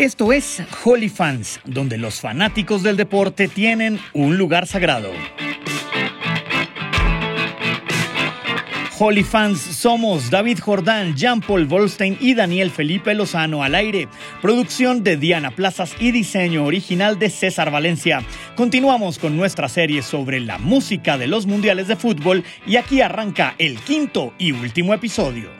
Esto es Holy Fans, donde los fanáticos del deporte tienen un lugar sagrado. Holy Fans somos David Jordán, Jean-Paul Volstein y Daniel Felipe Lozano al aire. Producción de Diana Plazas y diseño original de César Valencia. Continuamos con nuestra serie sobre la música de los mundiales de fútbol y aquí arranca el quinto y último episodio.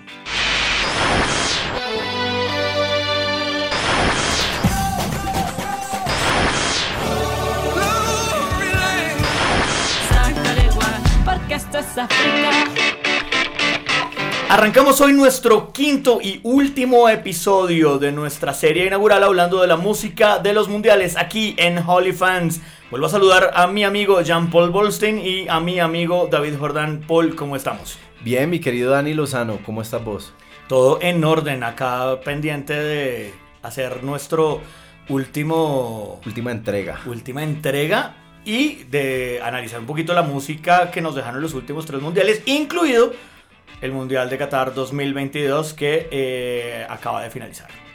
Arrancamos hoy nuestro quinto y último episodio de nuestra serie inaugural hablando de la música de los mundiales aquí en Holy Fans. Vuelvo a saludar a mi amigo Jean-Paul Bolstein y a mi amigo David Jordán. Paul, ¿cómo estamos? Bien, mi querido Dani Lozano, ¿cómo estás vos? Todo en orden, acá pendiente de hacer nuestro último... Última entrega. Última entrega y de analizar un poquito la música que nos dejaron los últimos tres mundiales, incluido el Mundial de Qatar 2022 que eh, acaba de finalizar.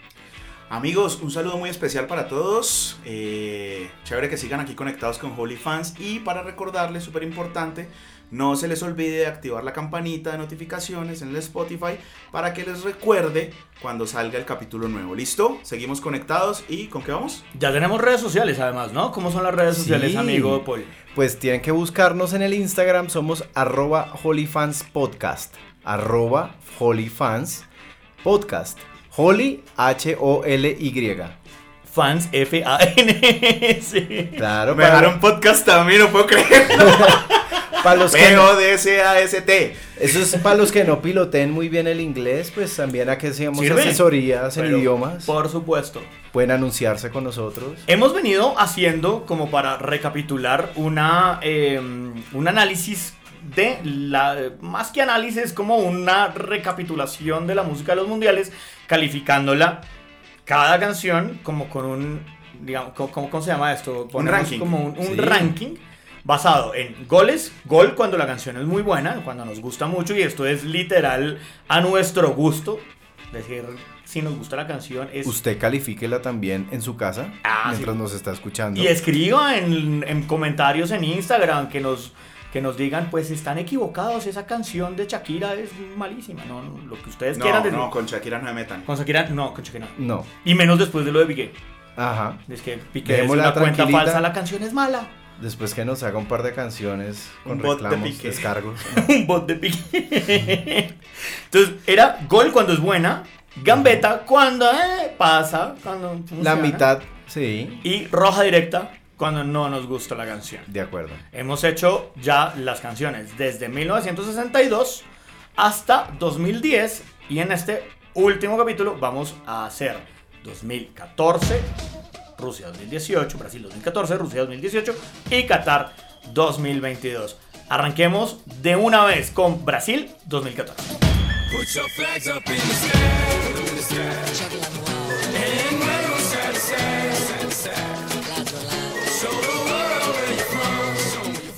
Amigos, un saludo muy especial para todos. Eh, chévere que sigan aquí conectados con Holy Fans. Y para recordarles, súper importante, no se les olvide activar la campanita de notificaciones en el Spotify para que les recuerde cuando salga el capítulo nuevo. ¿Listo? Seguimos conectados y ¿con qué vamos? Ya tenemos redes sociales además, ¿no? ¿Cómo son las redes sociales, amigo Paul? Pues tienen que buscarnos en el Instagram, somos arroba holyfanspodcast arroba holyfans podcast. Holy. Fans, F-A-N-S. Claro, Me dejaron podcast también, no puedo creerlo. para los que no, d s a s t Eso es para los que no piloteen muy bien el inglés, pues también aquí hacíamos asesorías en idiomas. Por supuesto. Pueden anunciarse con nosotros. Hemos venido haciendo, como para recapitular, una, em, un análisis de la más que análisis como una recapitulación de la música de los mundiales calificándola cada canción como con un digamos ¿cómo, se llama esto? un ranking como un, ranking basado en goles, gol cuando la canción es muy buena, cuando nos gusta mucho y esto es literal a nuestro gusto, decir, si nos gusta la canción es... Usted califíquela también en su casa ah, mientras nos está escuchando. Y escriba en, en comentarios en Instagram que nos que nos digan, pues están equivocados, esa canción de Shakira es malísima, no, lo que ustedes quieran decir. No, con Shakira no me metan. Con Shakira, no, con Shakira no. Y menos después de lo de Piqué. Ajá. Es que Piqué es una cuenta falsa, la canción es mala. Después que nos haga un par de canciones con un reclamos, de descargos. un bot de Piqué. Entonces, era gol cuando es buena, gambeta cuando eh, pasa, cuando La mitad, sí. Y roja directa cuando no nos gusta la canción. De acuerdo. Hemos hecho ya las canciones desde 1962 hasta 2010 y en este último capítulo vamos a hacer 2014, Rusia 2018, Brasil 2014, Rusia 2018 y Qatar 2022. Arranquemos de una vez con Brasil 2014.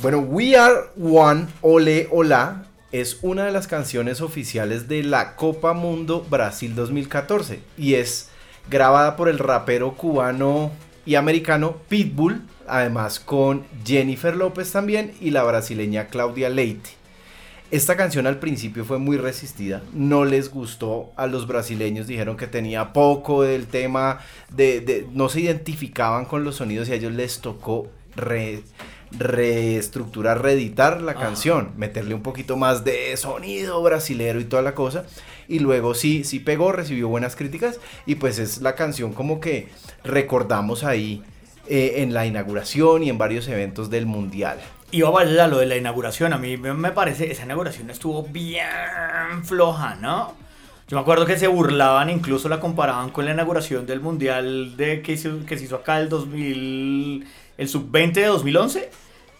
Bueno, We Are One, Ole Hola, es una de las canciones oficiales de la Copa Mundo Brasil 2014 y es grabada por el rapero cubano y americano Pitbull, además con Jennifer López también y la brasileña Claudia Leite. Esta canción al principio fue muy resistida, no les gustó a los brasileños, dijeron que tenía poco del tema, de, no se identificaban con los sonidos y a ellos les tocó re, reestructurar, reeditar la canción, meterle un poquito más de sonido brasilero y toda la cosa. Y luego sí, sí pegó, recibió buenas críticas y pues es la canción como que recordamos ahí eh, en la inauguración y en varios eventos del Mundial. Va a lo de la inauguración, a mí me parece, esa inauguración estuvo bien floja, ¿no? Yo me acuerdo que se burlaban, incluso la comparaban con la inauguración del Mundial de que, que se hizo acá el 2000 el sub-20 de 2011,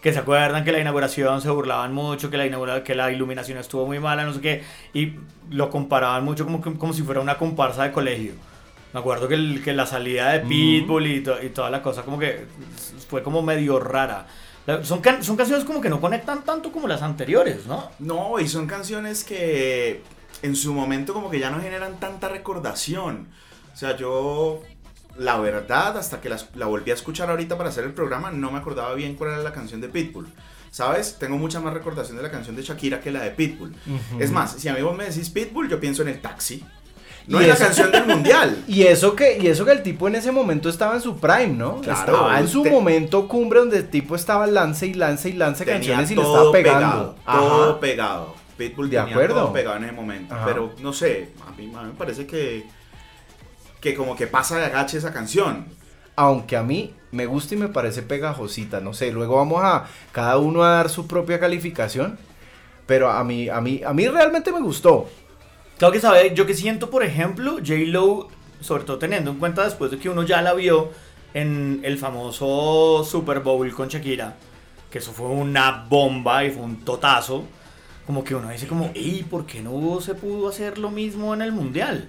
que se acuerdan que la inauguración se burlaban mucho, que la, que la iluminación estuvo muy mala, no sé qué, y lo comparaban mucho como, como si fuera una comparsa de colegio. Me acuerdo que, que la salida de Pitbull y, y, toda la cosa como que fue como medio rara. Son, son canciones como que no conectan tanto como las anteriores, ¿no? No, y son canciones que en su momento como que ya no generan tanta recordación. O sea, yo la verdad, hasta que la, volví a escuchar ahorita para hacer el programa, no me acordaba bien cuál era la canción de Pitbull. ¿Sabes? Tengo mucha más recordación de la canción de Shakira que la de Pitbull. Es más, si a mí vos me decís Pitbull, yo pienso en el taxi. No en la canción del mundial. Y eso que, y eso que el tipo en ese momento estaba en su prime, ¿no? Claro, estaba en su te- momento cumbre donde el tipo estaba lance y lance y lance canciones y le estaba pegando. pegado. Todo pegado. Pitbull De tenía acuerdo. todo pegado en ese momento. Ajá. Pero no sé, a mí, a mí me parece que, que como que pasa de agache esa canción. Aunque a mí me gusta y me parece pegajosita, no sé, luego vamos a cada uno a dar su propia calificación, pero a mí a mí a mí realmente me gustó. Claro que sabe, yo que siento, por ejemplo, J-Lo, sobre todo teniendo en cuenta después de que uno ya la vio en el famoso Super Bowl con Shakira, que eso fue una bomba y fue un totazo, como que uno dice como, ¿y por qué no se pudo hacer lo mismo en el Mundial?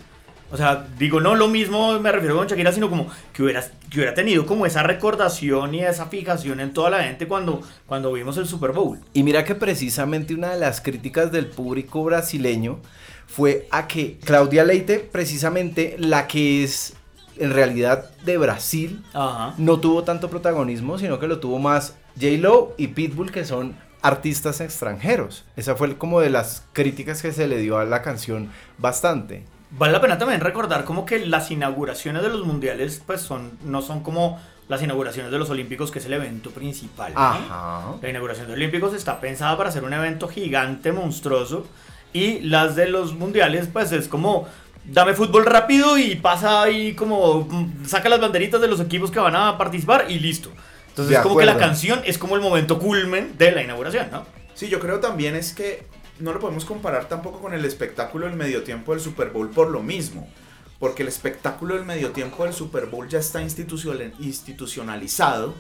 O sea, digo, no lo mismo me refiero con Shakira, sino como que hubiera, que hubiera tenido como esa recordación y esa fijación en toda la gente cuando, cuando vimos el Super Bowl. Y mira que precisamente una de las críticas del público brasileño fue a que Claudia Leite, precisamente la que es en realidad de Brasil, Ajá. no tuvo tanto protagonismo, sino que lo tuvo más J-Lo y Pitbull, que son artistas extranjeros. Esa fue como de las críticas que se le dio a la canción bastante. Vale la pena también recordar como que las inauguraciones de los mundiales pues son no son como las inauguraciones de los olímpicos que es el evento principal. ¿no? Ajá. La inauguración de olímpicos está pensada para ser un evento gigante, monstruoso y las de los mundiales pues es como dame fútbol rápido y pasa ahí como mm, saca las banderitas de los equipos que van a participar y listo. Entonces es como que la canción es como el momento culmen de la inauguración, ¿no? Sí, yo creo también es que no lo podemos comparar tampoco con el espectáculo del medio tiempo del Super Bowl por lo mismo. Porque el espectáculo del medio tiempo del Super Bowl ya está institucional- institucionalizado,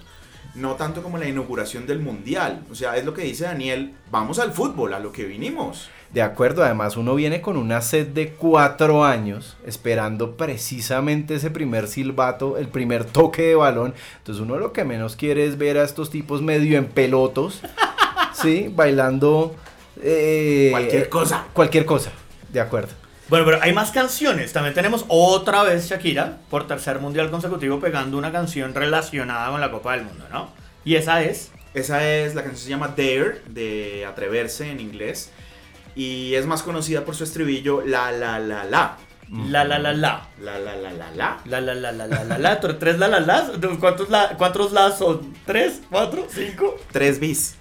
no tanto como la inauguración del Mundial. O sea, es lo que dice Daniel, vamos al fútbol, a lo que vinimos. De acuerdo, además uno viene con una sed de cuatro años esperando precisamente ese primer silbato, el primer toque de balón. Entonces uno lo que menos quiere es ver a estos tipos medio en pelotos, ¿sí? Bailando... eh, Cualquier cosa. Cualquier cosa, de acuerdo. Bueno, pero hay más canciones. También tenemos otra vez Shakira por tercer mundial consecutivo pegando una canción relacionada con la Copa del Mundo, ¿no? Y esa es. Esa es, la canción se llama Dare, de atreverse en inglés. Y es más conocida por su estribillo La La La La. La la la la. La La La La La. La la la la la la la. ¿Tre- ¿Tres la la las? ¿Cuántos, la, ¿Cuántos las son? ¿Tres? ¿Cuatro? ¿Cinco? Tres bis.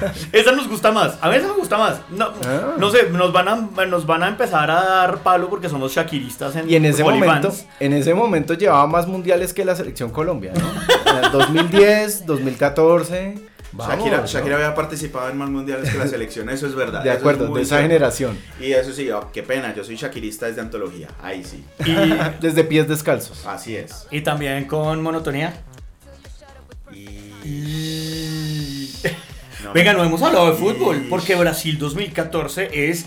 Esa nos gusta más. A veces me gusta más. No, Ah. no sé, nos van, a, nos van a empezar a dar palo porque somos shakiristas en Y en ese Olifans. momento, en ese momento llevaba más mundiales que la selección Colombia, ¿no? En el 2010, 2014. Vamos, Shakira. Shakira había participado en más mundiales que la selección, eso es verdad. De es acuerdo, de esa cierto. generación. Y eso sí, oh, qué pena, yo soy shakirista desde antología, ahí sí. Y, Desde pies descalzos. Así es. y también con monotonía. Y... No, Venga, no hemos hablado de Y- fútbol porque Brasil 2014 es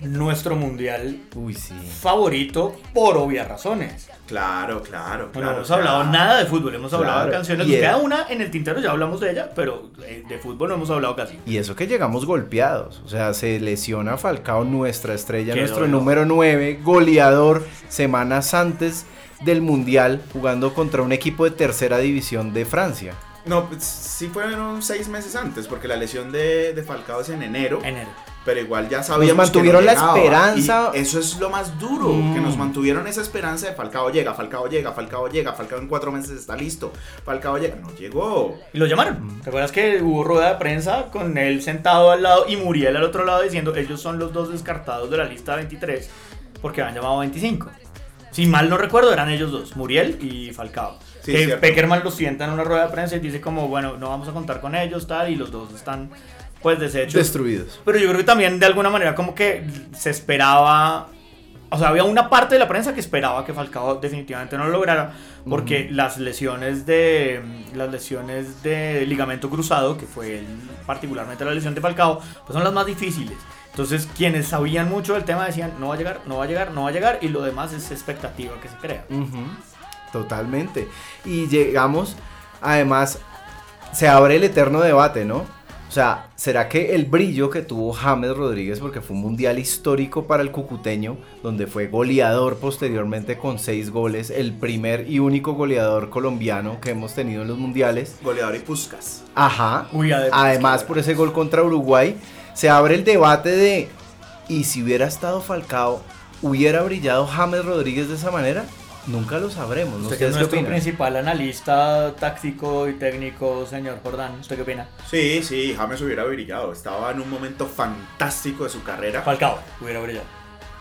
nuestro mundial Uy, sí. favorito por obvias razones. Claro, claro, No hemos hablado nada de fútbol, hemos hablado de canciones. y Nos el- queda una en el tintero, ya hablamos de ella, pero eh, de fútbol no hemos hablado casi. Y eso que llegamos golpeados. O sea, se lesiona Falcao, nuestra estrella, Qué nuestro dolor. número 9, goleador, semanas antes del Mundial, jugando contra un equipo de tercera división de Francia. No, pues, sí fueron seis meses antes, porque la lesión de, de Falcao es en enero. Enero. Pero igual ya sabíamos mantuvieron que la no llegaba, esperanza. y eso es lo más duro, Mm. que nos mantuvieron esa esperanza de Falcao llega, Falcao llega, Falcao llega, Falcao en cuatro meses está listo, Falcao llega, no llegó. Y lo llamaron. ¿Te acuerdas que hubo rueda de prensa con él sentado al lado y Muriel al otro lado diciendo ellos son los dos descartados de la lista 23 porque han llamado 25? Si mal no recuerdo, eran ellos dos, Muriel y Falcao. Sí, que. Peckerman los sienta en una rueda de prensa y dice como, bueno, no vamos a contar con ellos, tal, y los dos están pues deshechos. Destruidos. Pero yo creo que también de alguna manera como que se esperaba, o sea, había una parte de la prensa que esperaba que Falcao definitivamente no lo lograra, porque las lesiones de las lesiones de ligamento cruzado, que fue el- particularmente la lesión de Falcao, pues son las más difíciles. Entonces, quienes sabían mucho del tema decían, no va a llegar, no va a llegar, no va a llegar, y lo demás es expectativa que se crea. Ujú, Totalmente. Y llegamos, además, se abre el eterno debate, ¿no? O sea, ¿será que el brillo que tuvo James Rodríguez, porque fue un mundial histórico para el cucuteño, donde fue goleador posteriormente con seis goles, el primer y único goleador colombiano que hemos tenido en los mundiales? Goleador y Puscas. Ajá. Uy, además, Además, por ese gol contra Uruguay, se abre el debate de, ¿y si hubiera estado Falcao, hubiera brillado James Rodríguez de esa manera? Nunca lo sabremos. Usted que es ¿Ustedes qué nuestro principal analista táctico y técnico, señor Jordán. ¿Usted qué opina? Sí, sí, James hubiera brillado. Estaba en un momento fantástico de su carrera. Falcao hubiera brillado.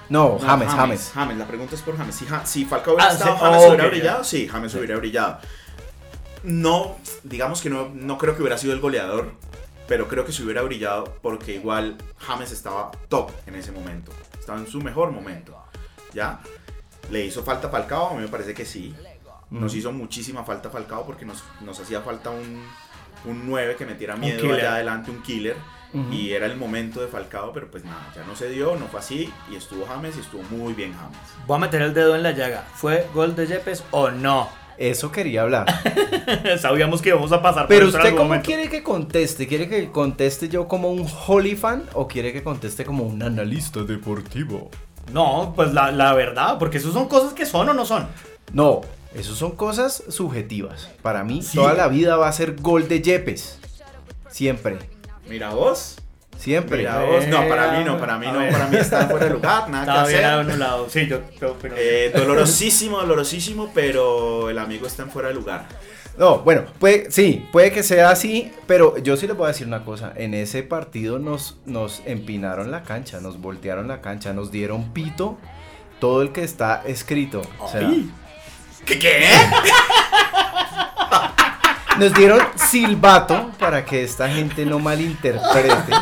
No, No, James, James. James, la pregunta es por James. Si, Ja- si Falcao hubiera Ah, estado, sí, James ok, hubiera ya. brillado. Sí, James hubiera brillado. No, digamos que no, no creo que hubiera sido el goleador, pero creo que se hubiera brillado porque igual James estaba top en ese momento. Estaba en su mejor momento. ¿Ya? ¿Le hizo falta Falcao? A mí me parece que sí. Nos Mm. hizo muchísima falta Falcao porque nos, nos hacía falta un, un 9 que metiera miedo allá adelante, un killer. Y era el momento de Falcao, pero pues nada, ya no se dio, no fue así. Y estuvo James y estuvo muy bien James. Voy a meter el dedo en la llaga. ¿Fue gol de Yepes o no? Eso quería hablar. Sabíamos que íbamos a pasar por Pero usted algún cómo momento. quiere que conteste? ¿Quiere que conteste yo como un Holy fan o quiere que conteste como un analista deportivo? No, pues la, la verdad, porque eso son cosas que son o no son. No, eso son cosas subjetivas. Para mí Sí. toda la vida va a ser gol de Yepes. Siempre, Mira vos. siempre. Mira vos. No, para mí no, para mí A no, ver. para mí está fuera de lugar, nada Estaba que bien hacer. anulado. Sí, yo, yo pero- Eh, dolorosísimo, dolorosísimo, pero el amigo está en fuera de lugar. No, bueno, puede, sí, puede que sea así, pero yo sí les voy a decir una cosa. En ese partido nos, nos empinaron la cancha, nos voltearon la cancha, nos dieron pito todo el que está escrito. O sea, Ay. ¿Qué qué? nos dieron silbato para que esta gente no malinterprete.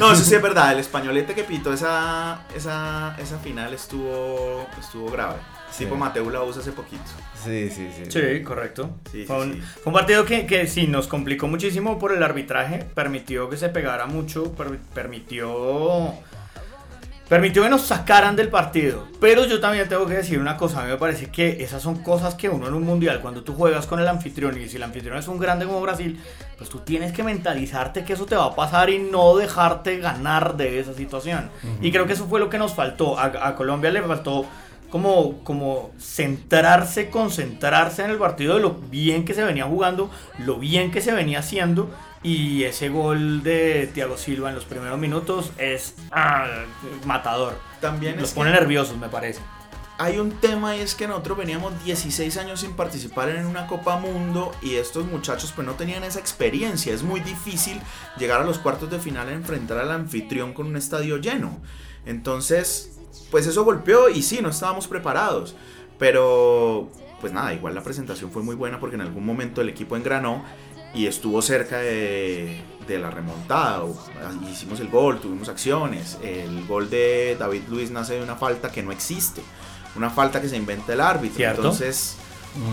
No, eso sí es verdad, el españolete que pitó esa, esa, esa final estuvo, estuvo grave. Sí. Tipo Mateo la usa hace poquito. Sí, sí, sí. Sí, correcto. Sí, sí, fue, un, sí. fue un partido que, que sí nos complicó muchísimo por el arbitraje. Permitió que se pegara mucho. per- permitió. Permitió que nos sacaran del partido. Pero yo también tengo que decir una cosa. A mí me parece que esas son cosas que uno en un mundial, cuando tú juegas con el anfitrión y si el anfitrión es un grande como Brasil, pues tú tienes que mentalizarte que eso te va a pasar y no dejarte ganar de esa situación. Y creo que eso fue lo que nos faltó. A, a Colombia le faltó como, como centrarse, concentrarse en el partido de lo bien que se venía jugando, lo bien que se venía haciendo. Y ese gol de Thiago Silva en los primeros minutos es ah, matador. También Los pone nerviosos, me parece. hay un tema y es que nosotros veníamos 16 años sin participar en una Copa Mundo y estos muchachos pues no tenían esa experiencia. Es muy difícil llegar a los cuartos de final a enfrentar al anfitrión con un estadio lleno. Entonces, pues eso golpeó y sí, no estábamos preparados. Pero, pues nada, igual la presentación fue muy buena porque en algún momento el equipo engranó y estuvo cerca de, de la remontada. o- Hicimos el gol, tuvimos acciones. El gol de David Luis nace de una falta que no existe. Una falta que se inventa el árbitro. Cierto. Entonces,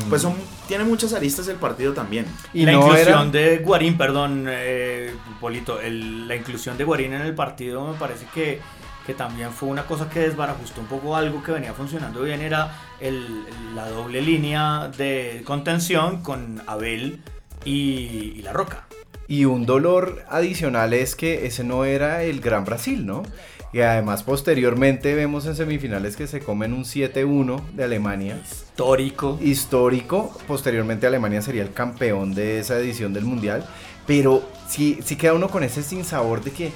pues son, tiene muchas aristas el partido también. Y la no inclusión era- de Guarín, perdón, eh, Polito, el- la inclusión de Guarín en el partido me parece que, que también fue una cosa que desbarajustó un poco algo que venía funcionando bien, era el- la doble línea de contención con Abel y, y La Roca. Y un dolor adicional es que ese no era el Gran Brasil, ¿no? Y además posteriormente vemos en semifinales que se comen un 7-1 de Alemania. Histórico. Histórico, posteriormente Alemania sería el campeón de esa edición del Mundial. Pero sí, sí queda uno con ese sinsabor de que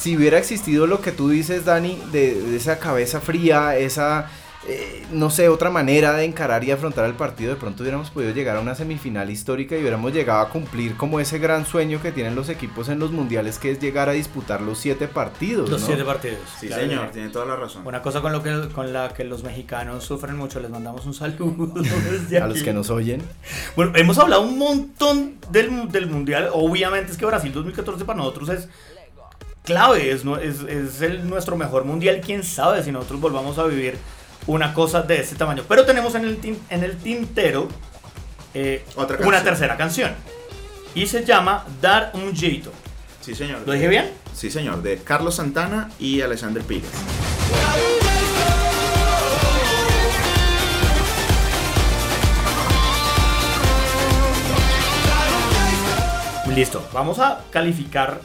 si hubiera existido lo que tú dices, Dani, de, de esa cabeza fría, esa, eh, no sé, otra manera de encarar y afrontar el partido, de pronto hubiéramos podido llegar a una semifinal histórica y hubiéramos llegado a cumplir como ese gran sueño que tienen los equipos en los mundiales, que es llegar a disputar los siete partidos. Los ¿no? siete partidos. Sí, claro. señor, tiene toda la razón. Una cosa con, lo que, con la que los mexicanos sufren mucho, les mandamos un saludo. desde A los que nos oyen. Bueno, hemos hablado un montón del, del mundial. Obviamente es que Brasil 2014 para nosotros es clave, es, es, es el, nuestro mejor mundial. Quién sabe si nosotros volvamos a vivir una cosa de ese tamaño. Pero tenemos en el, tin- en el tintero eh, Otra una tercera canción. Y se llama Dar un jeito. Sí, señor. ¿Lo dije bien? Sí, señor, de Carlos Santana y Alexander Pires. Listo, vamos a calificar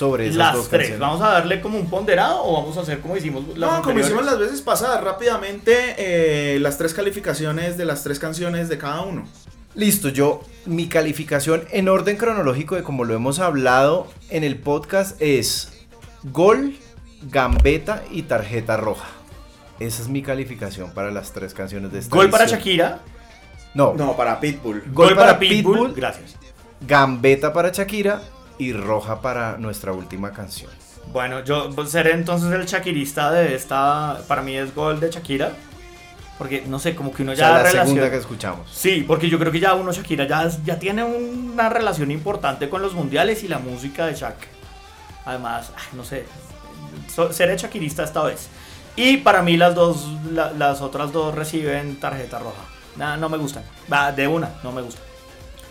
sobre esas las dos tres. canciones. Vamos a darle como un ponderado o vamos a hacer como hicimos las No, como hicimos las veces pasadas, rápidamente eh, las tres calificaciones de las tres canciones de cada uno. Listo, yo mi calificación en orden cronológico de como lo hemos hablado en el podcast es gol, gambeta y tarjeta roja. Esa es mi calificación para las tres canciones de esta Gol para. Shakira, No, No, para Pitbull. gol, para, Pitbull, gracias. gambeta para Shakira y roja para nuestra última canción. Bueno, yo seré entonces el Shakirista de esta, para mí es gol de Shakira, porque no sé, como que uno O ya sea, la relaciona- segunda que escuchamos. Sí, porque yo creo que ya uno Shakira ya, ya tiene una relación importante con los mundiales y la música de Shak. Además, no sé, seré Shakirista esta vez. Y para mí las dos, la- las otras dos reciben tarjeta roja. Nah, no me gustan. Va, de una, no me gustan.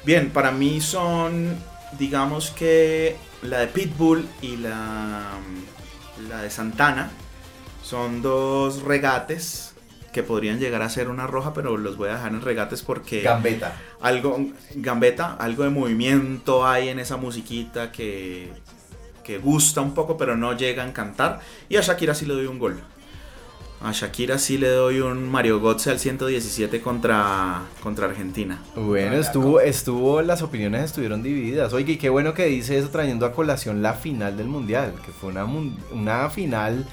Bien, para mí son, digamos que la de Pitbull y la, la de Santana son dos regates que podrían llegar a ser una roja, pero los voy a dejar en regates porque Gambeta. algo, gambeta, algo de movimiento hay en esa musiquita que, que gusta un poco, pero no llega a encantar. Y a Shakira sí le doy un gol. A Shakira sí le doy un Mario Götze al 117 contra, contra Argentina. Bueno, estuvo, estuvo, las opiniones estuvieron divididas. Oye, y qué bueno que dice eso trayendo a colación la final del Mundial, que fue una, una final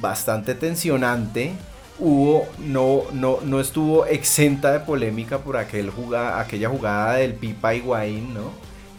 bastante tensionante. Hubo, no, no, no estuvo exenta de polémica por aquel juga- aquella jugada del Pipa Higuaín, ¿no?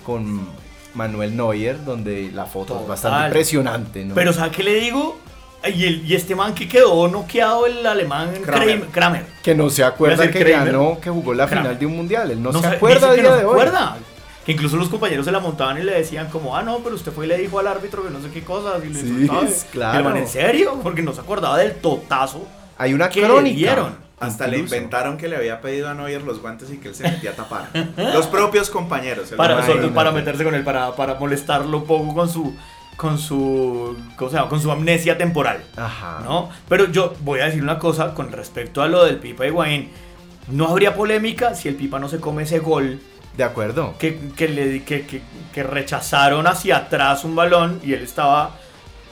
Con Manuel Neuer, donde la foto es bastante impresionante, ¿no? Pero ¿sabes qué le digo? Y, el- y este man que quedó noqueado, el alemán Kramer. Kramer. Kramer. que no se acuerda que Kramer. ganó, que jugó la Kramer. final de un Mundial. Él no, se sabe- acuerda a día no de se hoy. acuerda. Que incluso los compañeros se la montaban y le decían como, ah, no, pero usted fue y le dijo al árbitro que no sé qué cosas. Y le Sí, claro. El man, ¿en serio? Porque no se acordaba del totazo Hay una que le crónica. dieron. Hasta le inventaron que le había pedido a Neuer los guantes y que él se metía a tapar. Los propios compañeros. Para, para meterse con él, para, para molestarlo un poco con su, con su, ¿cómo se llama? Con su amnesia temporal. Ajá. ¿no? Pero yo voy a decir una cosa con respecto a lo del Pipa Higuaín. No habría polémica si el Pipa no se come ese gol De acuerdo. que, que, le, que, que- que rechazaron hacia atrás un balón y él estaba,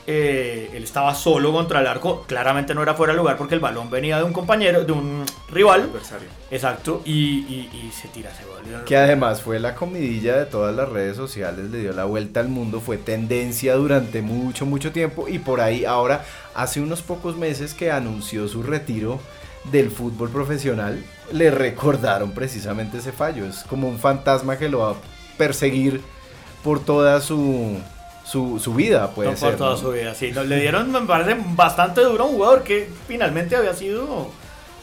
eh, él estaba solo contra el arco. Claramente no era fuera de lugar porque el balón venía de un compañero, de un rival. adversario. Exacto, y, y- y se tira ese gol. Que además fue la comidilla de todas las redes sociales, le dio la vuelta al mundo, fue tendencia durante mucho, mucho tiempo y por ahí ahora, hace unos pocos meses que anunció su retiro del fútbol profesional, le recordaron precisamente ese fallo. Es como un fantasma que lo va a perseguir por toda su, su, su vida, puede No, ser. por toda ¿no? su vida, sí. No, le dieron, me parece, bastante duro a un jugador que finalmente había sido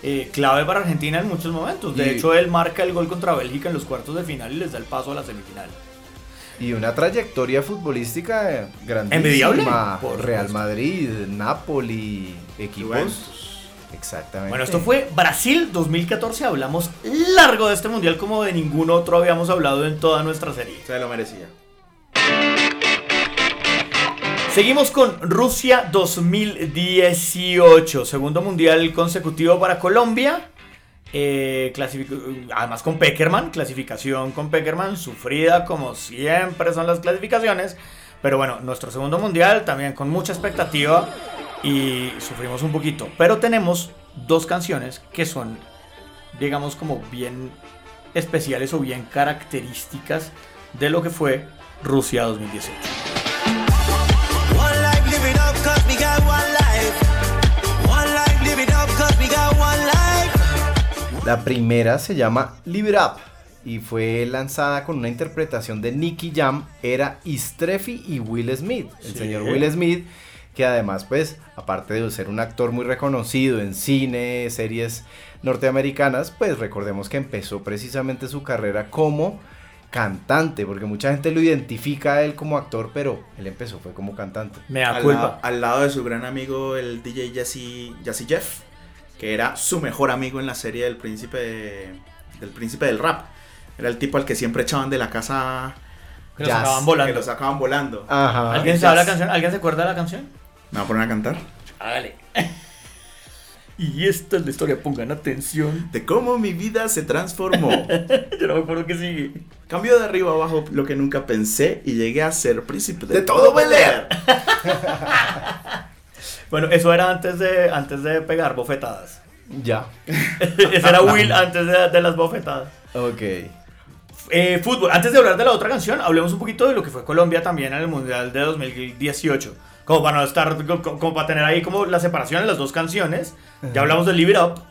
eh, clave para Argentina en muchos momentos. De Y- hecho, él marca el gol contra Bélgica en los cuartos de final y les da el paso a la semifinal. Y una trayectoria futbolística eh, grandísima. Envidiable, por Real. Madrid, Napoli, equipos. Juventus. Exactamente. Bueno, esto fue Brasil 2014. Hablamos largo de este mundial como de ningún otro habíamos hablado en toda nuestra serie. Se lo merecía. Seguimos con Rusia 2018, segundo mundial consecutivo para Colombia. Eh, además con Peckerman, clasificación con Peckerman, sufrida como siempre son las clasificaciones. Pero bueno, nuestro segundo mundial también con mucha expectativa y sufrimos un poquito. Pero tenemos dos canciones que son, digamos, como bien especiales o bien características de lo que fue Rusia 2018. La primera se llama Live It Up y fue lanzada con una interpretación de Nicky Jam, era Istrefi y Will Smith. El Sí. señor Will Smith, que además, pues, aparte de ser un actor muy reconocido en cine, series norteamericanas, pues recordemos que empezó precisamente su carrera como cantante, porque mucha gente lo identifica a él como actor, pero él empezó fue como cantante. Me da al, culpa. lado, al lado de su gran amigo, el DJ Jazzy, Jazzy Jeff, que era su mejor amigo en la serie del príncipe, del príncipe del rap. Era el tipo al que siempre echaban de la casa, Que los Jazz. acaban que volando. lo sacaban volando. Ajá. ¿Alguien sabe la canción? ¿Alguien se acuerda de la canción? ¿Me va a poner a cantar? Hágale. Y esta es la historia, pongan atención. De cómo mi vida se transformó. Yo no me acuerdo que sigue. Cambió de arriba abajo lo que nunca pensé y llegué a ser príncipe de, De todo Bel. Bueno, eso era antes de, antes de pegar bofetadas. Ya. Ese era Will antes de, de las bofetadas. Ok. Eh, fútbol, antes de hablar de la otra canción, hablemos un poquito de lo que fue Colombia también en el Mundial de 2018. Como para no estar, co- co- como, para tener ahí como la separación de las dos canciones. Ya hablamos de Live It Up,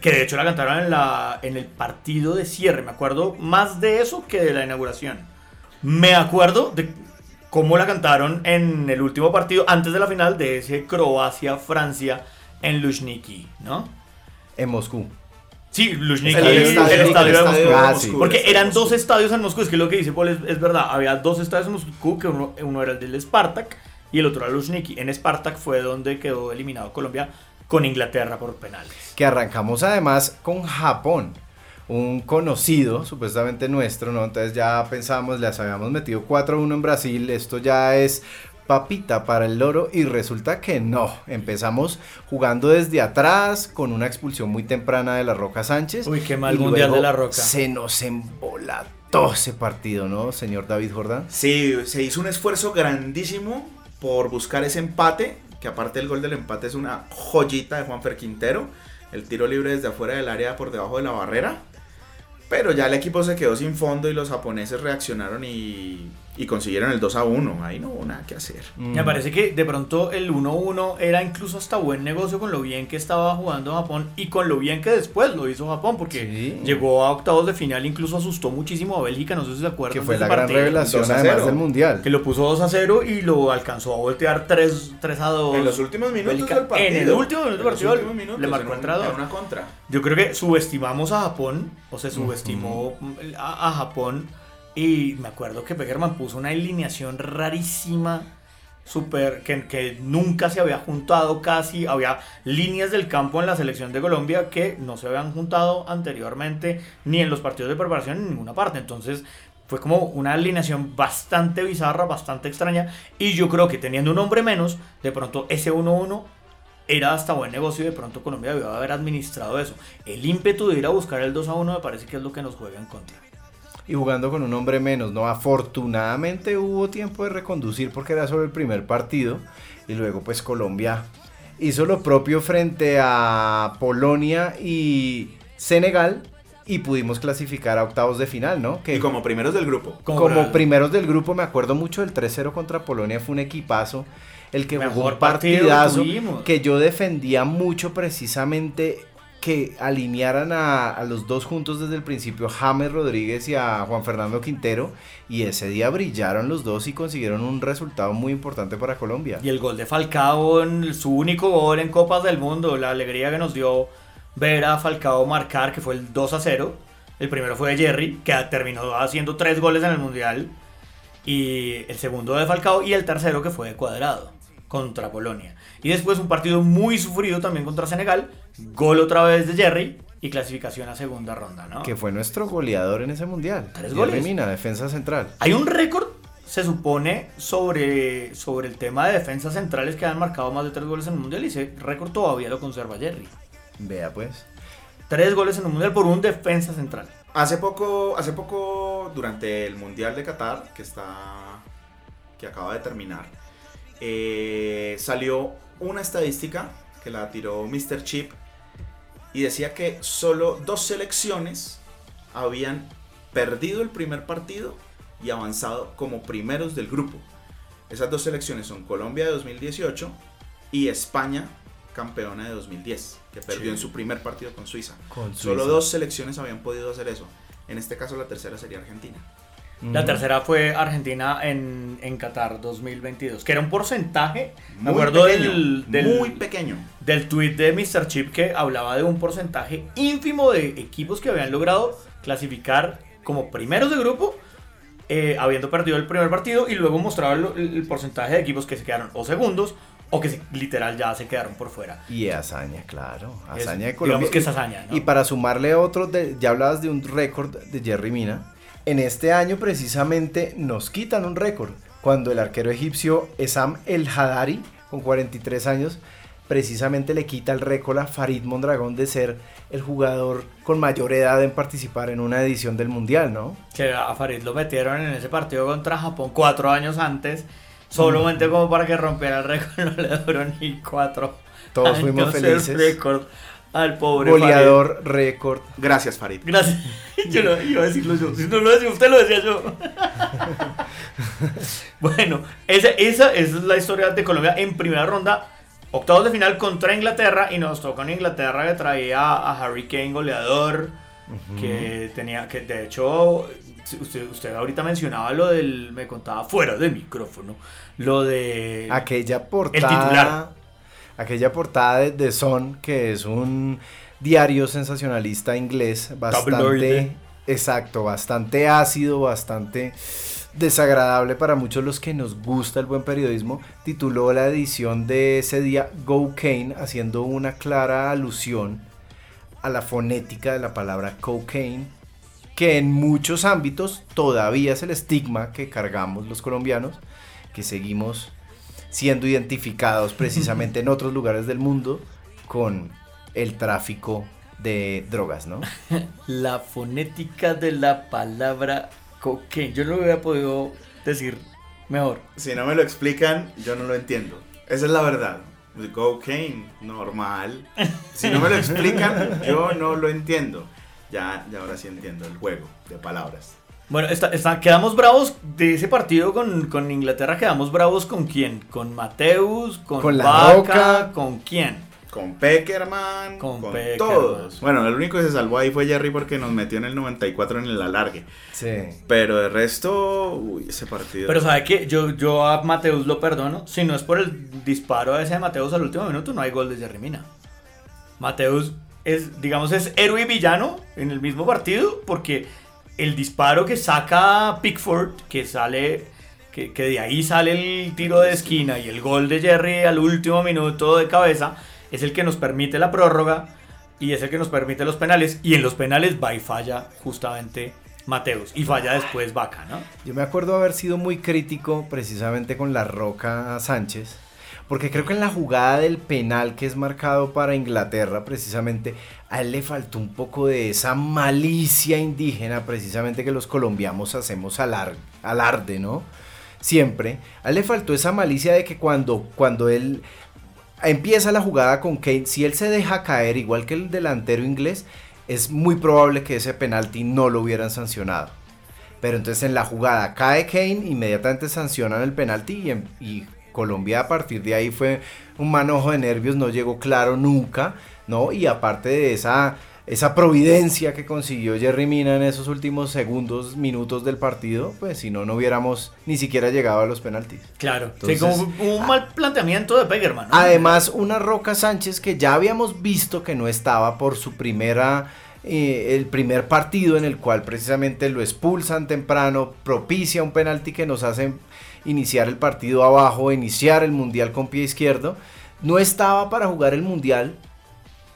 que de hecho la cantaron en, la, en el partido de cierre. Me acuerdo más de eso que de la inauguración. Me acuerdo de cómo la cantaron en el último partido, antes de la final de ese Croacia-Francia en Luzhniki, ¿no? En Moscú. Sí, Luzhniki, El el, estadio- de Moscú. Ah, sí. Porque eran dos estadios en Moscú, es que lo que dice Paul es, es verdad. Había dos estadios en Moscú, que uno, uno era el del Spartak y el otro era Luzhniki. En Spartak fue donde quedó eliminado Colombia con Inglaterra por penales. Que arrancamos además con Japón. Un conocido, supuestamente nuestro, ¿no? Entonces ya pensábamos, les habíamos metido 4-1 en Brasil. Esto ya es papita para el loro. Y resulta que no. Empezamos jugando desde atrás, con una expulsión muy temprana de la Roca Sánchez. Uy, qué mal y mundial luego de La Roca. Se nos embolató ese partido, ¿no, señor David Jordán? Sí, se hizo un esfuerzo grandísimo por buscar ese empate, que aparte el gol del empate es una joyita de Juanfer Quintero, el tiro libre desde afuera del área por debajo de la barrera. Pero ya el equipo se quedó sin fondo y los japoneses reaccionaron y, y consiguieron el 2 a 1. Ahí no hubo nada que hacer. Me parece que de pronto el 1-1 era incluso hasta buen negocio con lo bien que estaba jugando Japón y con lo bien que después lo hizo Japón, porque Sí. llegó a octavos de final, incluso asustó muchísimo a Bélgica, no sé si se acuerdan. Que de fue la gran revelación 2 a además 0. del mundial. Que lo puso 2 a 0 y lo alcanzó a voltear 3, 3 a 2. En los últimos minutos Bélgica- del partido. En el último minuto del partido minutos, le marcó en un- una contra. Yo creo que subestimamos a Japón, o se subestimó a, a Japón. Y me acuerdo que Peckerman puso una alineación rarísima, super, que, que nunca se había juntado casi. Había líneas del campo en la selección de Colombia que no se habían juntado anteriormente, ni en los partidos de preparación, en ninguna parte. Entonces fue como una alineación bastante bizarra, bastante extraña. Y yo creo que teniendo un hombre menos, de pronto ese 1-1 era hasta buen negocio y de pronto Colombia debió haber administrado eso. El ímpetu de ir a buscar el 2 a 1 me parece que es lo que nos juega en contra. Y jugando con un hombre menos, ¿no? Afortunadamente hubo tiempo de reconducir porque era solo el primer partido y luego pues Colombia hizo lo propio frente a Polonia y Senegal y pudimos clasificar a octavos de final, ¿no? Que Y como primeros del grupo. como, primeros del grupo me acuerdo mucho del 3-0 contra Polonia, fue un equipazo, el que jugó Mejor un partido que partidazo que yo defendía mucho precisamente que alinearan a, los dos juntos desde el principio, James Rodríguez y a Juan Fernando Quintero, y ese día brillaron los dos y consiguieron un resultado muy importante para Colombia. Y el gol de Falcao, en su único gol en Copas del Mundo, la alegría que nos dio ver a Falcao marcar, que fue el 2 a 0. El primero fue de Jerry, que terminó haciendo tres goles en el Mundial. Y el segundo de Falcao y el tercero que fue de Cuadrado contra Polonia. Y después un partido muy sufrido también contra Senegal. Gol otra vez de Jerry y clasificación a segunda ronda, ¿no? Que fue nuestro goleador en ese mundial. Tres goles. Mina, defensa central. Hay un récord, se supone, sobre, sobre el tema de defensas centrales que han marcado más de tres goles en el Mundial y ese récord todavía lo conserva Jerry. Vea pues. Tres goles en el Mundial por un defensa central. Hace poco, hace poco, durante el Mundial de Qatar, que está. que acaba de terminar, eh, salió una estadística que la tiró Mr. Chip y decía que solo dos selecciones habían perdido el primer partido y avanzado como primeros del grupo. Esas dos selecciones son Colombia de 2018 y España, campeona de 2010, que perdió Sí. en su primer partido con Suiza. Con Solo Suiza. dos selecciones habían podido hacer eso. En este caso la tercera sería Argentina. La tercera fue Argentina en, en Qatar 2022, que era un porcentaje, me Muy acuerdo pequeño, del, del, muy pequeño. del tweet de Mr. Chip que hablaba de un porcentaje ínfimo de equipos que habían logrado clasificar como primeros de grupo, eh, habiendo perdido el primer partido, y luego mostraba el, el porcentaje de equipos que se quedaron o segundos o que se- literal ya se quedaron por fuera. Y hazaña, claro. Es- Hazaña de digamos Colombia. que es hazaña, ¿no? Y para sumarle otro, de- ya hablabas de un récord de Jerry Mina. En este año precisamente nos quitan un récord. Cuando el arquero egipcio Esam El Hadari, con 43 años, precisamente le quita el récord a Farid Mondragón de ser el jugador con mayor edad en participar en una edición del Mundial, ¿no? Que a Farid lo metieron en ese partido contra Japón cuatro años antes, solamente como para que rompiera el récord, no le duró ni cuatro. Todos fuimos años el felices. récord al pobre Goleador, récord. Gracias, Farid. Gracias. Yo no iba a decirlo yo. Si no lo decía usted, lo decía yo. bueno, esa, esa, esa es la historia de Colombia en primera ronda. Octavos de final contra Inglaterra y nos tocó en Inglaterra que traía a Harry Kane goleador, que tenía, que de hecho, usted, usted ahorita mencionaba lo del, me contaba fuera de micrófono, lo de... Aquella portada. El titular. Aquella portada de The Sun, que es un diario sensacionalista inglés, bastante. Exacto, bastante ácido, bastante desagradable para muchos los que nos gusta el buen periodismo, tituló la edición de ese día Go Kane, haciendo una clara alusión a la fonética de la palabra cocaine, que en muchos ámbitos todavía es el estigma que cargamos los colombianos, que seguimos siendo identificados precisamente en otros lugares del mundo con el tráfico de drogas, ¿no? La fonética de la palabra cocaine. Yo no lo hubiera podido decir mejor. Si no me lo explican, yo no lo entiendo. Esa es la verdad. Cocaine, normal. Si no me lo explican, yo no lo entiendo. Ya, ya ahora sí entiendo el juego de palabras. Bueno, está, está- quedamos bravos de ese partido con, con Inglaterra. Quedamos bravos con quién? Con Mateus, con, Con La Vaca, Roca. con quién. Con Peckerman, Con con, Peckerman. todos. Bueno, el único que se salvó ahí fue Jerry porque nos metió en el 94 en el alargue. Sí. Pero de resto, uy, ese partido. Pero sabe que yo, yo a Mateus lo perdono. Si no es por el disparo ese de Mateus al último minuto, no hay gol de Jerry Mina. Mateus es, digamos, es héroe y villano en el mismo partido porque el disparo que saca Pickford, que sale, que, de ahí sale el tiro de esquina y el gol de Jerry al último minuto de cabeza, es el que nos permite la prórroga y es el que nos permite los penales. Y en los penales va y falla justamente Mateus y falla después Vaca, ¿no? Yo me acuerdo haber sido muy crítico precisamente con la Roca Sánchez, porque creo que en la jugada del penal que es marcado para Inglaterra, precisamente, a él le faltó un poco de esa malicia indígena, precisamente que los colombianos hacemos alar- alarde, ¿no? Siempre. A él le faltó esa malicia de que cuando, cuando él empieza la jugada con Kane, si él se deja caer igual que el delantero inglés, es muy probable que ese penalti no lo hubieran sancionado. Pero entonces en la jugada cae Kane, inmediatamente sancionan el penalti y, y Colombia a partir de ahí fue un manojo de nervios, no llegó claro nunca, ¿no? Y aparte de esa, esa providencia que consiguió Jerry Mina en esos últimos segundos, minutos del partido, pues si no, no hubiéramos ni siquiera llegado a los penaltis. Claro, Entonces, sí, como un mal planteamiento de Pegerman. ¿no? Además, una Roca Sánchez que ya habíamos visto que no estaba por su primera, eh, el primer partido en el cual precisamente lo expulsan temprano, propicia un penalti que nos hace iniciar el partido abajo, iniciar el mundial con pie izquierdo. No estaba para jugar el mundial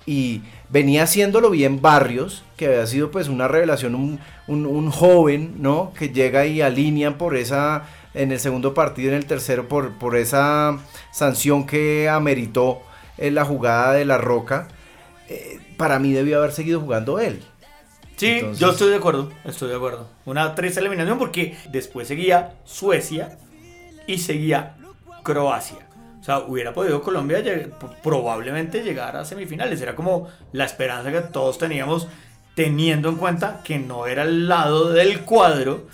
y venía haciéndolo bien Barrios, que había sido pues una revelación, un, un- un joven, ¿no? Que llega y alinean por esa, en el segundo partido, en el tercero, por, por esa sanción que ameritó en la jugada de la Roca. Eh, para mí debió haber seguido jugando él. Sí, Entonces- yo estoy de acuerdo, estoy de acuerdo. Una triste eliminación porque después seguía Suecia y seguía Croacia. O sea, hubiera podido Colombia lleg- probablemente llegar a semifinales. Era como la esperanza que todos teníamos teniendo en cuenta que no era el lado del cuadro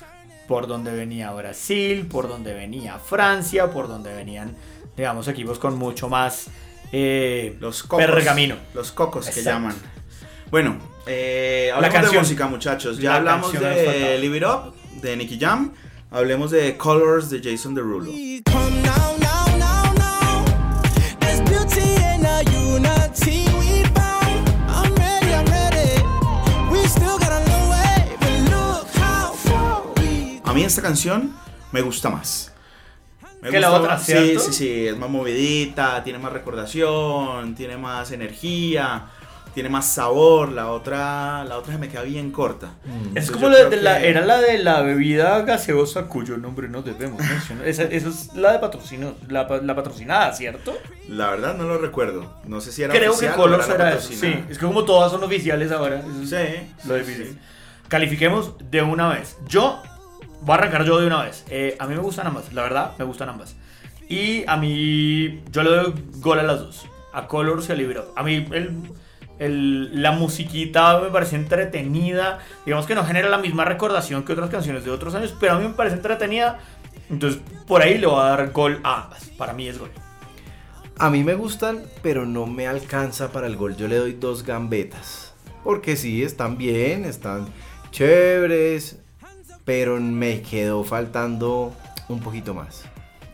por donde venía Brasil, por donde venía Francia, por donde venían, digamos, equipos con mucho más eh, Los cocos. pergamino. Los cocos que llaman. Bueno, eh, La hablemos de canción. música, muchachos. Ya La hablamos canción de Live It Up, de Nicky Jam. Hablemos de Colors de Jason Derulo. A mí esta canción me gusta más. Me Que la otra, más- ¿cierto? Sí, sí, sí, es más movidita, tiene más recordación, tiene más energía. Tiene más sabor, la otra, la otra se me queda bien corta. Mm. Es Entonces como la de la, que- era la de la bebida gaseosa cuyo nombre no debemos mencionar. Esa, esa es la de patrocino, la, la patrocinada, ¿cierto? La verdad no lo recuerdo. No sé si era Creo oficial que era eso. Sí, es que como todas son oficiales ahora. eso es Sí, Lo difícil. sí. Califiquemos de una vez. Yo voy a arrancar yo de una vez. Eh, a mí me gustan ambas, la verdad, me gustan ambas. Y a mí, yo le doy gol a las dos. A a Libre Up. A mí, el, el- la musiquita me parece entretenida. Digamos que no genera la misma recordación que otras canciones de otros años, pero a mí me parece entretenida. Entonces, por ahí le voy a dar gol a ambas. Para mí es gol. A mí me gustan, pero no me alcanza para el gol. Yo le doy dos gambetas. Porque sí, están bien, están chéveres, pero me quedó faltando un poquito más.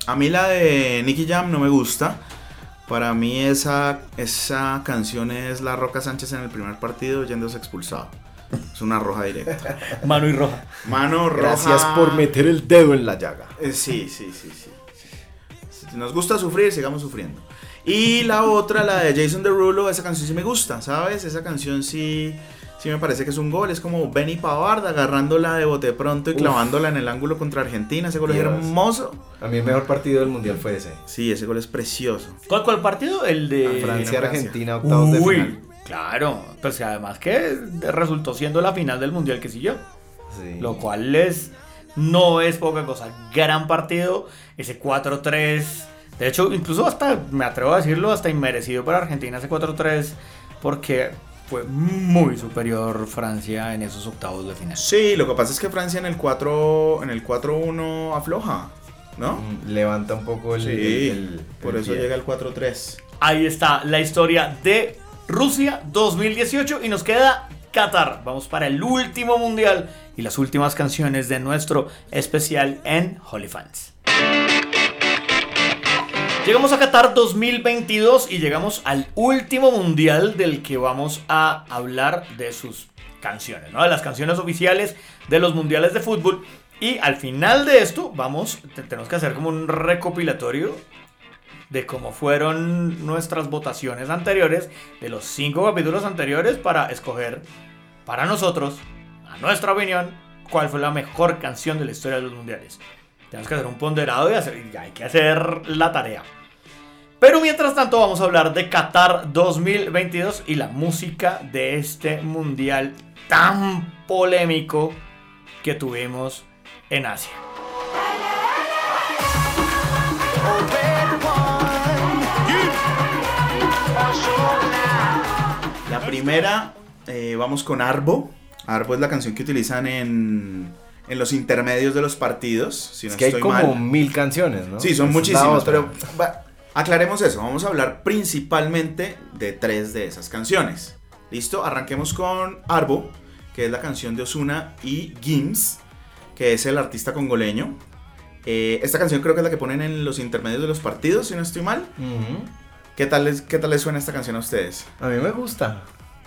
A mí la de Nicky Jam no me gusta. Para mí esa, esa canción es La Roca Sánchez en el primer partido yéndose expulsado. Es una roja directa. Mano y roja. Mano roja. Gracias por meter el dedo en la llaga. Eh, Sí, sí, sí, sí. Si nos gusta sufrir, sigamos sufriendo. Y la otra, la de Jason Derulo, esa canción sí me gusta, ¿sabes? Esa canción sí, sí me parece que es un gol. Es como Benny Pavard agarrándola de bote pronto y Uf. clavándola en el ángulo contra Argentina. Ese gol es hermoso. A mí el mejor partido del mundial fue ese. Sí, ese gol es precioso. ¿Cuál, cuál partido? El de... Francia-Argentina, octavos de Uy, final. claro. Pues y además que resultó siendo la final del mundial que siguió. Sí. Lo cual es, no es poca cosa. Gran partido, ese 4-3. De hecho, incluso hasta, me atrevo a decirlo, hasta inmerecido para Argentina ese 4-3. Porque fue muy superior Francia en esos octavos de final. Sí, lo que pasa es que Francia en el 4 en el 4-1 afloja, ¿no? Mm, Levanta un poco el. Sí, el- el- por el eso pie. llega el 4-3. Ahí está la historia de Rusia 2018 y nos queda Qatar. Vamos para el último mundial y las últimas canciones de nuestro especial en Holy Fans. Llegamos a Qatar 2022 y llegamos al último mundial del que vamos a hablar de sus canciones, ¿no? De las canciones oficiales de los mundiales de fútbol. Y al final de esto, vamos, te- tenemos que hacer como un recopilatorio de cómo fueron nuestras votaciones anteriores, de los cinco capítulos anteriores, para escoger para nosotros, a nuestra opinión, cuál fue la mejor canción de la historia de los mundiales. Tenemos que hacer un ponderado y, hay que hacer la tarea. Pero mientras tanto vamos a hablar de Qatar 2022 y la música de este mundial tan polémico que tuvimos en Asia. La primera, eh, vamos con Arbo. Arbo es la canción que utilizan en, en los intermedios de los partidos. Si no Es que hay como mal. mil canciones, ¿no? Sí, son es muchísimas, pero va, aclaremos eso. Vamos a hablar principalmente de tres de esas canciones. ¿Listo? Arranquemos con Arbo, que es la canción de Osuna y Gims, que es el artista congoleño. Eh, esta canción creo que es la que ponen en los intermedios de los partidos, si no estoy mal. ¿Qué tal, les, ¿Qué tal les suena esta canción a ustedes? A mí me gusta.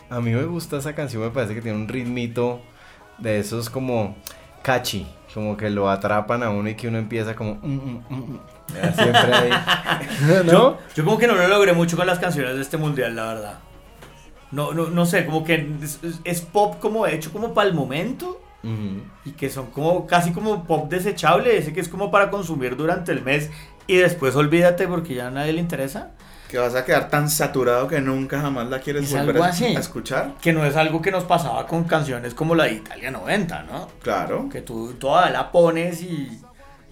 A mí me gusta esa canción, me parece que tiene un ritmito de esos como catchy, como que lo atrapan a uno y que uno empieza como... mm, mm, mm. Ya Siempre ahí. ¿No? Yo, yo como que no lo logré mucho con las canciones de este mundial, la verdad. No, no, no sé, como que es, pop como hecho como para el momento y que son como casi como pop desechable, ese que es como para consumir durante el mes y después olvídate porque ya a nadie le interesa. Que vas a quedar tan saturado que nunca jamás la quieres Es volver algo a, así. a escuchar. Que no es algo que nos pasaba con canciones como la de Italia 90, ¿no? Claro. Que tú toda la pones y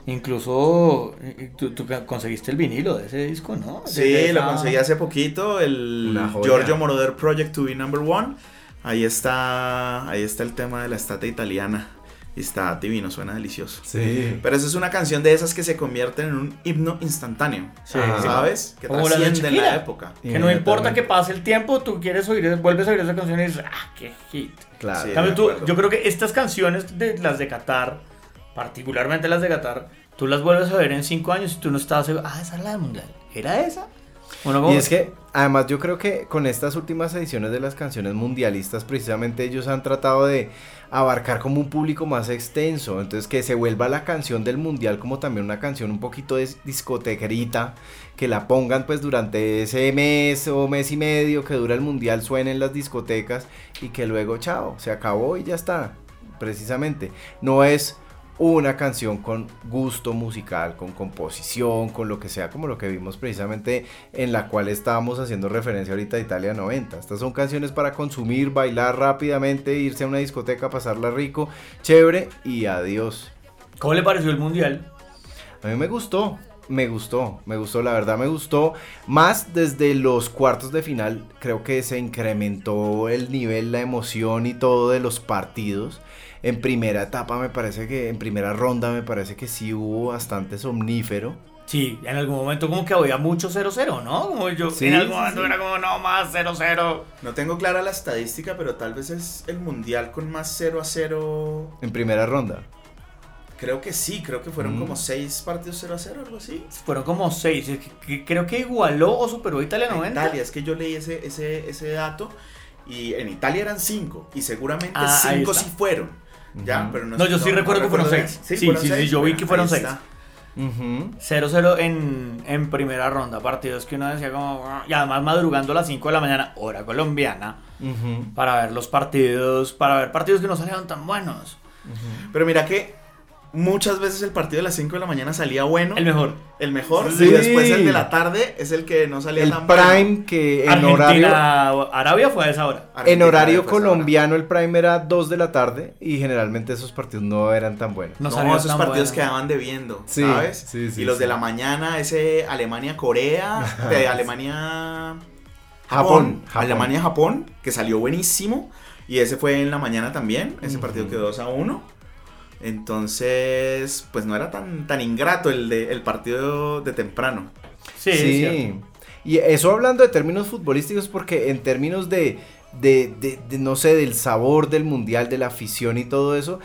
incluso tú, tú conseguiste el vinilo de ese disco, ¿no? Sí, esa- lo conseguí hace poquito, el. Giorgio Moroder Project to be number one. Ahí está, ahí está el tema de la estatua italiana. Y está divino, suena delicioso. Sí. Pero esa es una canción de esas que se convierten en un himno instantáneo. Sí. ¿Sabes? Que Como trascienden la época. Que no importa que pase el tiempo, tú quieres oír, vuelves a oír esa canción y dices, ah, qué hit. Claro. Sí. Cambio, tú- yo creo que estas canciones, de las de Qatar, particularmente las de Qatar, tú las vuelves a ver en cinco años y tú no estabas seguro, ah, esa es la del mundial. ¿Era esa? Y es que, además, yo creo que con estas últimas ediciones de las canciones mundialistas, precisamente ellos han tratado de abarcar como un público más extenso. Entonces, que se vuelva la canción del mundial como también una canción un poquito de discotequerita, que la pongan pues durante ese mes o mes y medio que dura el mundial, suene en las discotecas y que luego, chao, se acabó y ya está. Precisamente. No es una canción con gusto musical, con composición, con lo que sea, como lo que vimos precisamente en la cual estábamos haciendo referencia ahorita a Italia 90. Estas son canciones para consumir, bailar rápidamente, irse a una discoteca, pasarla rico, chévere y adiós. ¿Cómo le pareció el mundial? A mí me gustó, me gustó, me gustó, la verdad me gustó. Más desde los cuartos de final, creo que se incrementó el nivel, la emoción y todo de los partidos. En primera etapa me parece que, en primera ronda me parece que sí hubo bastante somnífero. Sí, en algún momento como que había mucho 0-0, ¿no? Como yo, Sí, en algún momento sí. era como, no más 0-0. No tengo clara la estadística, pero tal vez es el mundial con más 0 a 0. En primera ronda. Creo que sí, creo que fueron Mm. como 6 partidos 0 a 0, algo así. Fueron como 6. es que- que Creo que igualó o superó a Italia 90. Italia, es que yo leí ese, ese, ese dato y en Italia eran 5 y seguramente Ah, ahí 5 está. sí fueron. Ya, pero no, No, yo sí recuerdo que fueron seis. Sí, fueron sí, sí, yo vi bueno, que fueron ahí seis. está. Ujú. 0-0 en, en primera ronda. Partidos que uno decía como... Y además madrugando a las 5 de la mañana, hora colombiana, para ver los partidos, para ver partidos que no salieron tan buenos. Pero mira que muchas veces el partido de las 5 de la mañana salía bueno, El mejor. el mejor, Sí. y después el de la tarde es el que no salía El tan bueno. prime que en horario... Arabia fue a esa hora. En horario colombiano el prime era 2 de la tarde y generalmente esos partidos no eran tan buenos. No, No, esos tan partidos buenos. quedaban debiendo, Sí, ¿sabes? sí, sí, y los sí. de la mañana, ese Alemania-Corea, de Alemania... Japón, Japón. Alemania-Japón, que salió buenísimo. Y ese fue en la mañana también. Ese partido quedó 2 a 1. Entonces, pues no era tan, tan ingrato el, de, el partido de temprano. Sí, es cierto. Y eso hablando de términos futbolísticos, porque en términos de, de, de- de, no sé, del sabor del mundial, de la afición y todo eso,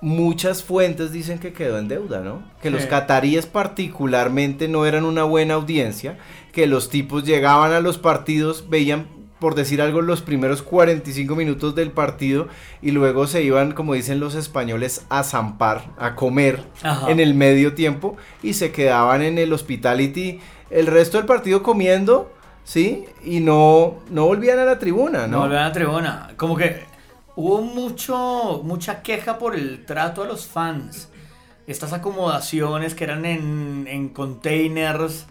muchas fuentes dicen que quedó en deuda, ¿no? Que los Sí. cataríes particularmente no eran una buena audiencia, que los tipos llegaban a los partidos, veían por decir algo, los primeros 45 minutos del partido y luego se iban, como dicen los españoles, a zampar, a comer Ajá. en el medio tiempo y se quedaban en el hospitality el resto del partido comiendo, ¿sí? Y no, no volvían a la tribuna, No ¿no? volvieron a la tribuna. Como que hubo mucho, mucha queja por el trato a los fans. Estas acomodaciones que eran en, en containers,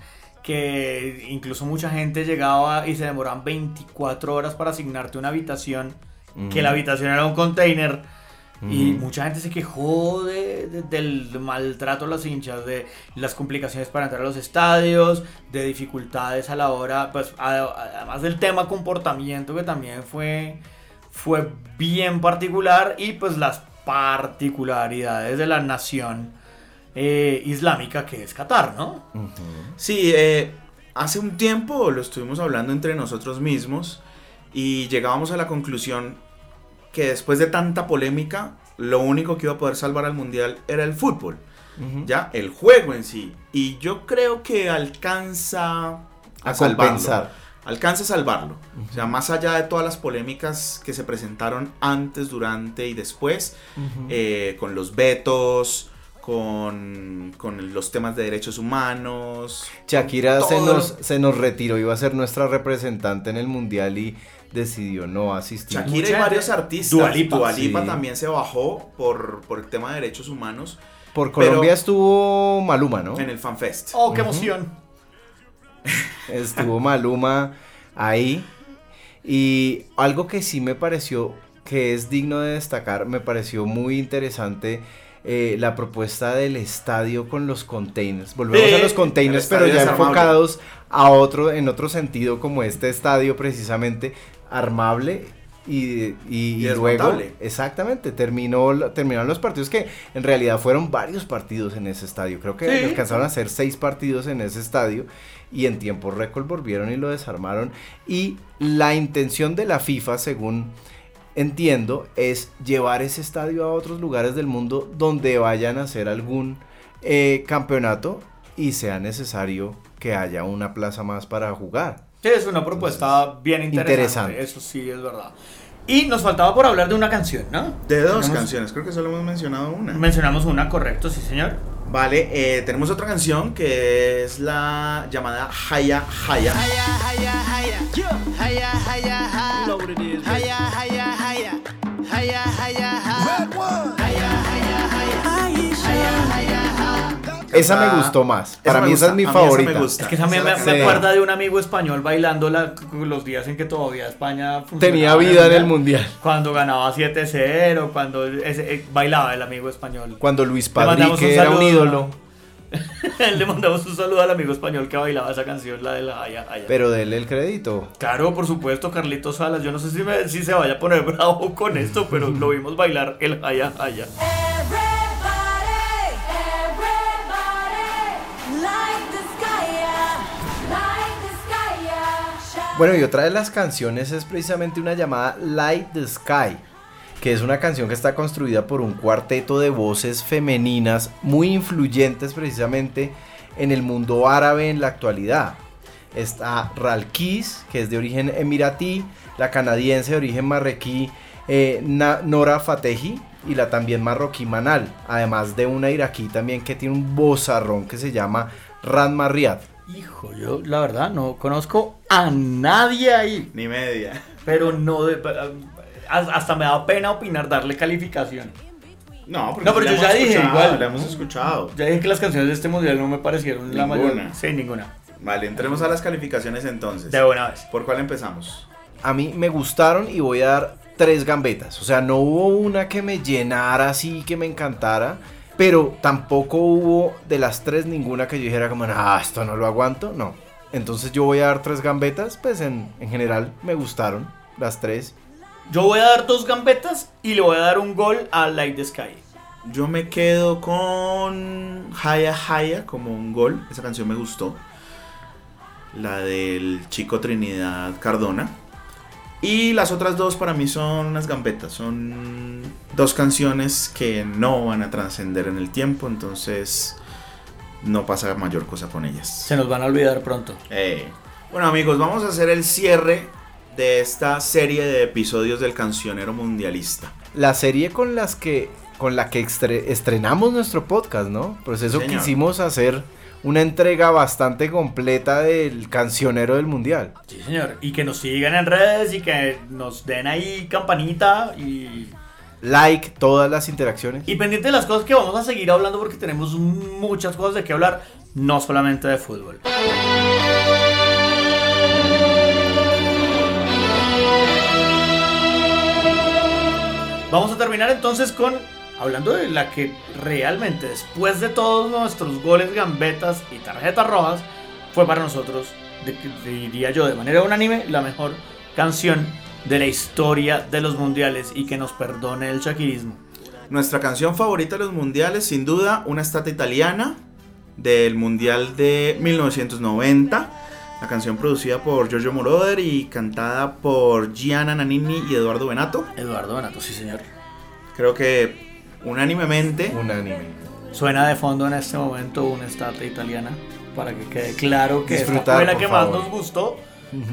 que incluso mucha gente llegaba y se demoraban 24 horas para asignarte una habitación, que la habitación era un container. Y mucha gente se quejó de, de- del maltrato a los hinchas, de las complicaciones para entrar a los estadios, de dificultades a la hora, pues además del tema comportamiento que también fue, fue bien particular y pues las particularidades de la nación eh, islámica que es Qatar, ¿no? Sí, eh, hace un tiempo lo estuvimos hablando entre nosotros mismos y llegábamos a la conclusión que después de tanta polémica, lo único que iba a poder salvar al mundial era el fútbol, ya, el juego en sí. Y yo creo que alcanza a, A salvarlo. compensar. Alcanza a salvarlo. O sea, más allá de todas las polémicas que se presentaron antes, durante y después, eh, con los vetos, con, con los temas de derechos humanos. Shakira se nos, se nos retiró, iba a ser nuestra representante en el mundial y decidió no asistir. Shakira y varios artistas. Dua Lipa, Dua Lipa sí. también se bajó por, por el tema de derechos humanos Por Pero- Colombia estuvo Maluma, ¿no? en el FanFest. ¡Oh, qué emoción! Estuvo Maluma ahí. Y algo que sí me pareció que es digno de destacar, me pareció muy interesante eh, la propuesta del estadio con los containers. Volvemos Sí, a los containers, pero ya enfocados a otro, en otro sentido, como este estadio precisamente armable. Y, y- y Y luego, exactamente, terminó, terminaron los partidos que en realidad fueron varios partidos en ese estadio. Creo que Sí. alcanzaron a hacer seis partidos en ese estadio y en tiempo récord volvieron y lo desarmaron. Y la intención de la FIFA, según entiendo, es llevar ese estadio a otros lugares del mundo donde vayan a hacer algún eh, campeonato y sea necesario que haya una plaza más para jugar. Sí, es una propuesta bien interesante, interesante. Eso sí es verdad. Y nos faltaba por hablar de una canción, ¿no? De dos Tenemos- canciones, creo que solo hemos mencionado una. Mencionamos una, correcto, sí, señor. Vale, eh, tenemos otra canción que es la llamada Haya Haya. Higher, higher, higher. Higher, higher, higher. know what it is. Higher, higher, Esa me gustó más. Para mí esa es mi a mí esa me favorita. gusta. Es que esa me, Esa me- que- me acuerda de un amigo español bailando la- los días en que todavía España funcionaba Tenía vida en el mundial. Cuando ganaba 7-0, cuando ese- eh, bailaba el amigo español. Cuando Luis mandamos Padrique un era un ídolo. Le mandamos un saludo al amigo español que bailaba esa canción, la de la Haya Haya. Pero déle el crédito. Claro, por supuesto, Carlitos Salas. Yo no sé si, me- si se vaya a poner bravo con esto, pero lo vimos bailar el Haya Haya. Bueno, y otra de las canciones es precisamente una llamada Light the Sky, que es una canción que está construida por un cuarteto de voces femeninas muy influyentes precisamente en el mundo árabe en la actualidad. Está Ralkis, que es de origen emiratí, la canadiense de origen marroquí eh, Nora Fatehi y la también marroquí Manal, además de una iraquí también que tiene un bozarrón que se llama Ran Marriad. Hijo, yo la verdad no conozco a nadie ahí. Ni media. Pero no, de- hasta me da pena opinar, darle calificación. No, porque No, pero la yo hemos ya dije, igual. La hemos escuchado. Ya dije que las canciones de este mundial no me parecieron la Ninguna. mayor. Sí, ninguna. Vale, entremos a las calificaciones entonces. De buena vez. ¿Por cuál empezamos? a mí me gustaron y voy a dar tres gambetas. O sea, no hubo una que me llenara así, que me encantara. Pero tampoco hubo de las tres ninguna que yo dijera como, ah, esto no lo aguanto. No. Entonces yo voy a dar tres gambetas. Pues en, en general me gustaron las tres. Yo voy a dar dos gambetas y le voy a dar un gol a Light the Sky. Yo me quedo con Haya Haya como un gol. Esa canción me gustó. La del chico Trinidad Cardona. Y las otras dos para mí son unas gambetas. Son dos canciones que no van a trascender en el tiempo. Entonces no pasa mayor cosa con ellas. Se nos van a olvidar pronto. Eh, Bueno amigos, vamos a hacer el cierre de esta serie de episodios del cancionero mundialista. La serie con las que con la que estre- estrenamos nuestro podcast, ¿no? Por eso Señor. quisimos hacer una entrega bastante completa del cancionero del mundial. Sí, señor. Y que nos sigan en redes y que nos den ahí campanita y, Like, todas las interacciones. y pendiente de las cosas que vamos a seguir hablando porque tenemos muchas cosas de qué hablar, no solamente de fútbol. Vamos a terminar entonces con hablando de la que realmente después de todos nuestros goles, gambetas y tarjetas rojas fue para nosotros, diría yo de manera unánime, la mejor canción de la historia de los mundiales y que nos perdone el shakirismo. Nuestra canción favorita de los mundiales, sin duda, una estata italiana del mundial de 1990. La canción producida por Giorgio Moroder y cantada por Gianna Nannini y Eduardo Benato. Eduardo Benato, sí señor. Creo que unánimemente Unánime. Suena de fondo en este momento una estatua italiana para que quede claro que esta fue la que más nos gustó.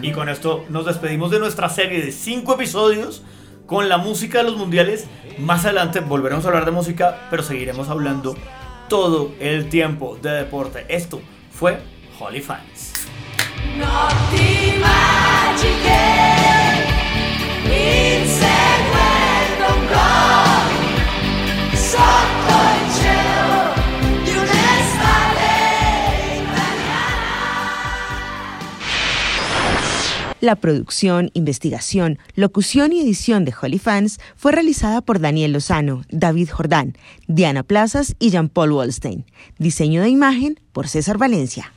Y con esto nos despedimos de nuestra serie de cinco episodios con la música de los mundiales. Más adelante volveremos a hablar de música, pero seguiremos hablando todo el tiempo de deporte. Esto fue Holy Fans. La producción, investigación, locución y edición de Holy Fans fue realizada por Daniel Lozano, David Jordán, Diana Plazas y Jean-Paul Wallstein. Diseño de imagen por César Valencia.